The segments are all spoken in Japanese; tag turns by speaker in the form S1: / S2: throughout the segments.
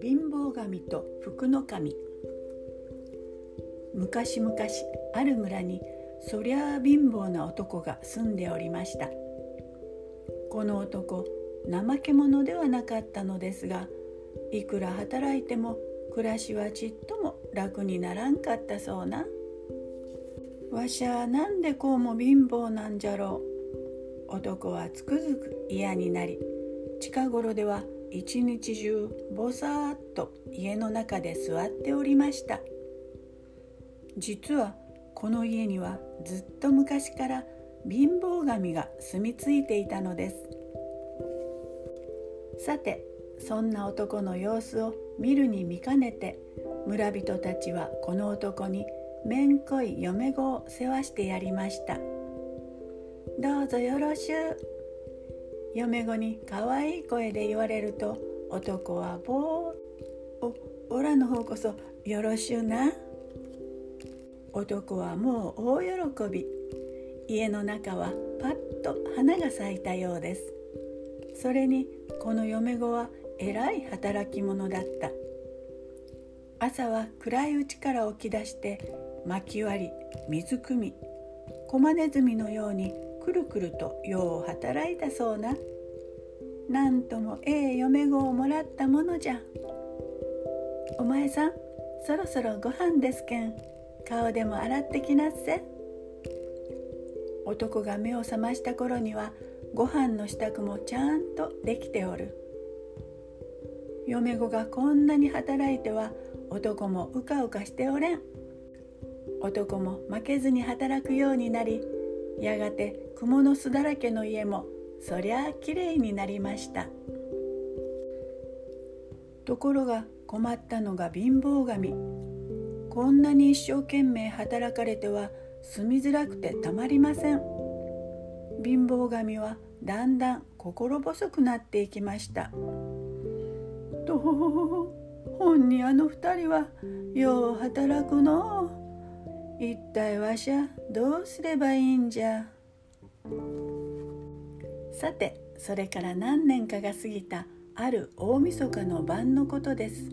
S1: 貧乏神と福の神。昔々ある村にそりゃあ貧乏な男が住んでおりました。この男怠け者ではなかったのですがいくら働いても暮らしはちっとも楽にならんかったそうな。わしゃなんでこうも貧乏なんじゃろう。男はつくづく嫌になり近頃では一日中ぼさーっと家の中で座っておりました。実はこの家にはずっと昔から貧乏神が住み着いていたのです。さてそんな男の様子を見るに見かねて村人たちはこの男にめんこい嫁子を世話してやりました。どうぞよろしゅう。嫁子に可愛い声で言われると男はぼーおおらの方こそよろしゅうな。男はもう大喜び。家の中はパッと花が咲いたようです。それにこの嫁子はえらい働き者だった。朝は暗いうちから起き出して薪割り水汲みコマネズミのようにくるくるとよう働いたそうな。なんともええ嫁子をもらったものじゃ。お前さんそろそろご飯ですけん。顔でも洗ってきなっせ。男が目を覚ました頃にはご飯の支度もちゃんとできておる。嫁子がこんなに働いては男もうかうかしておれん。男も負けずに働くようになりやがて蜘蛛の巣だらけの家もそりゃあきれいになりました。ところが困ったのが貧乏神。こんなに一生懸命働かれては住みづらくてたまりません。貧乏神はだんだん心細くなっていきました。とほんにあの二人はよう働くの一体わしゃどうすればいいんじゃ？さてそれから何年かが過ぎたある大晦日の晩のことです。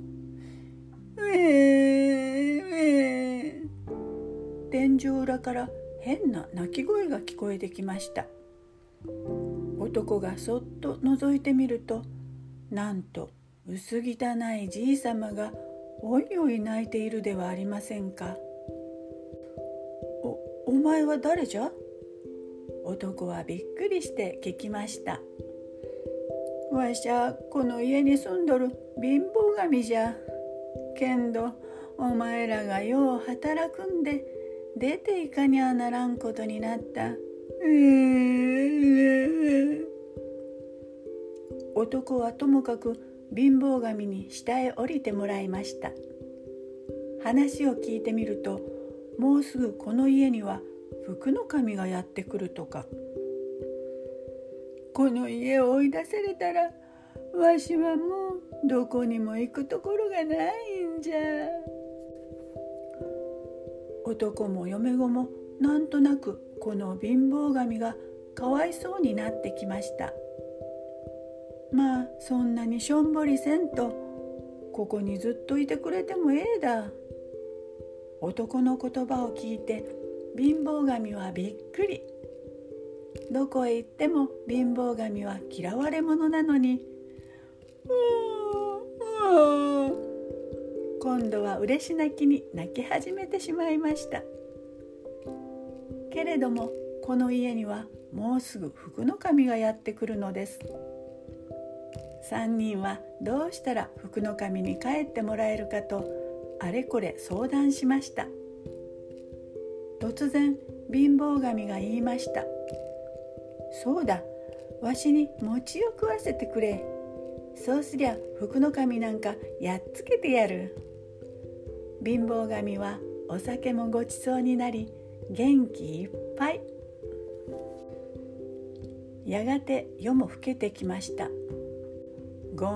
S1: うえうえ天井裏から変な鳴き声が聞こえてきました。男がそっと覗いてみるとなんと薄汚いじいさまがおいおい泣いているではありませんか。前は誰じゃ？男はびっくりして聞きました。わしゃこの家に住んどる貧乏神じゃ。けんどお前らがよう働くんで出ていかにゃならんことになった。男はともかく貧乏神に下へ降りてもらいました話を聞いてみるともうすぐこの家には福の神がやってくるとか。この家を追い出されたらわしはもうどこにも行くところがないんじゃ。男も嫁子もなんとなくこの貧乏神がかわいそうになってきました。まあそんなにしょんぼりせんとここにずっといてくれてもええだ。男の言葉を聞いて貧乏神はびっくり。どこへ行っても貧乏神は嫌われ者なのに。今度は嬉し泣きに泣き始めてしまいました。けれどもこの家にはもうすぐ福の神がやってくるのです。3人はどうしたら福の神に帰ってもらえるかとあれこれ相談しました。突然貧乏神が言いました。そうだわしに餅を食わせてくれ。そうすりゃ福の神なんかやっつけてやる。貧乏神はお酒もごちそうになり元気いっぱい。やがて夜も更けてきました。ゴー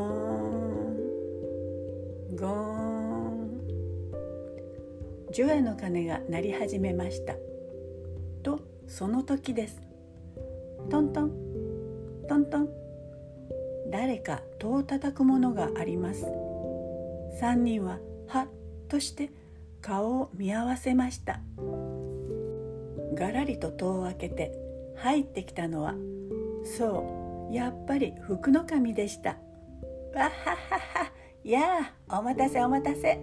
S1: ンゴーン。除夜の鐘が鳴り始めました。とその時です。トントン。トントン。誰か戸を叩くものがあります。3人ははっとして顔を見合わせました。がらりと戸を開けて入ってきたのはそうやっぱり福の神でした。わははは。やあお待たせお待たせ。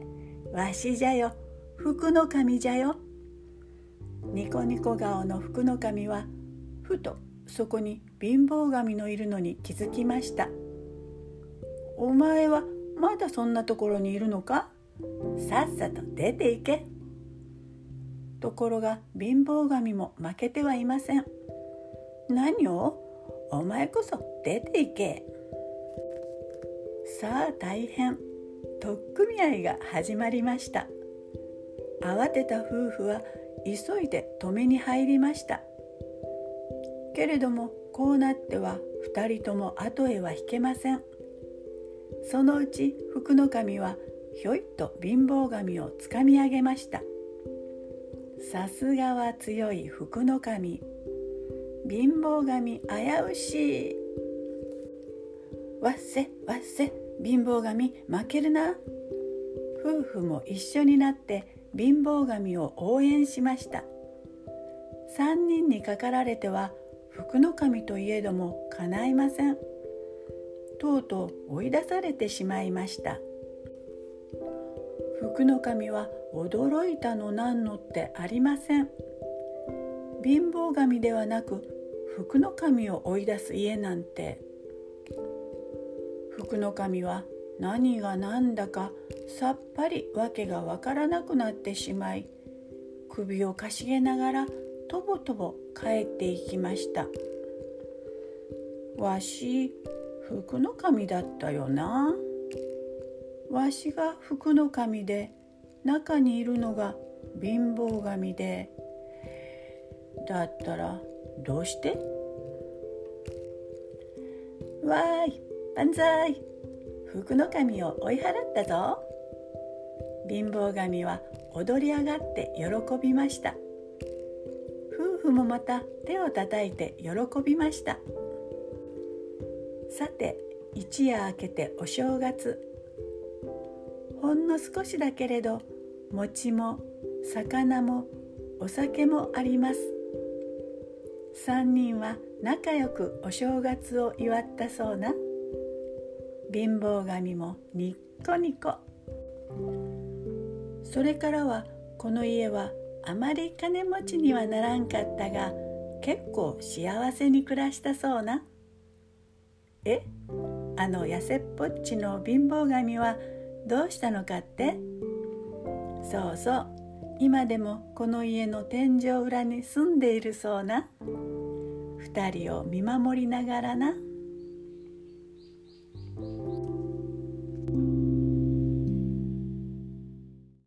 S1: わしじゃよ。福の神じゃよ。ニコニコ顔の福の神はふとそこに貧乏神のいるのに気づきました。お前はまだそんなところにいるのか？さっさと出て行け。ところが貧乏神も負けてはいません。何を？お前こそ出て行け。さあ大変取っ組み合いが始まりました。慌てた夫婦は急いで止めに入りました。けれどもこうなっては2人とも後へは引けません。そのうち福の神はひょいっと貧乏神をつかみ上げました。さすがは強い福の神。貧乏神危うしい。わっせわっせ貧乏神負けるな。夫婦も一緒になって貧乏神を応援しました。3人にかかられては福の神といえども叶いません。とうとう追い出されてしまいました。福の神は驚いたのなんのってありません。貧乏神ではなく福の神を追い出す家なんて。福の神は何が何だかさっぱり訳がわからなくなってしまい首をかしげながらとぼとぼ帰っていきました。わし福の神だったよな。わしが福の神で中にいるのが貧乏神で。だったらどうして？わーい万歳。福の神を追い払ったぞ。貧乏神は踊り上がって喜びました。夫婦もまた手をたたいて喜びました。さて一夜明けてお正月。ほんの少しだけれど餅も魚もお酒もあります。3人は仲良くお正月を祝ったそうな。貧乏神もニッコニコ。それからはこの家はあまり金持ちにはならんかったが結構幸せに暮らしたそうな。えあの痩せっぽっちの貧乏神はどうしたのかって。そうそう今でもこの家の天井裏に住んでいるそうな。2人を見守りながらな。Thank you.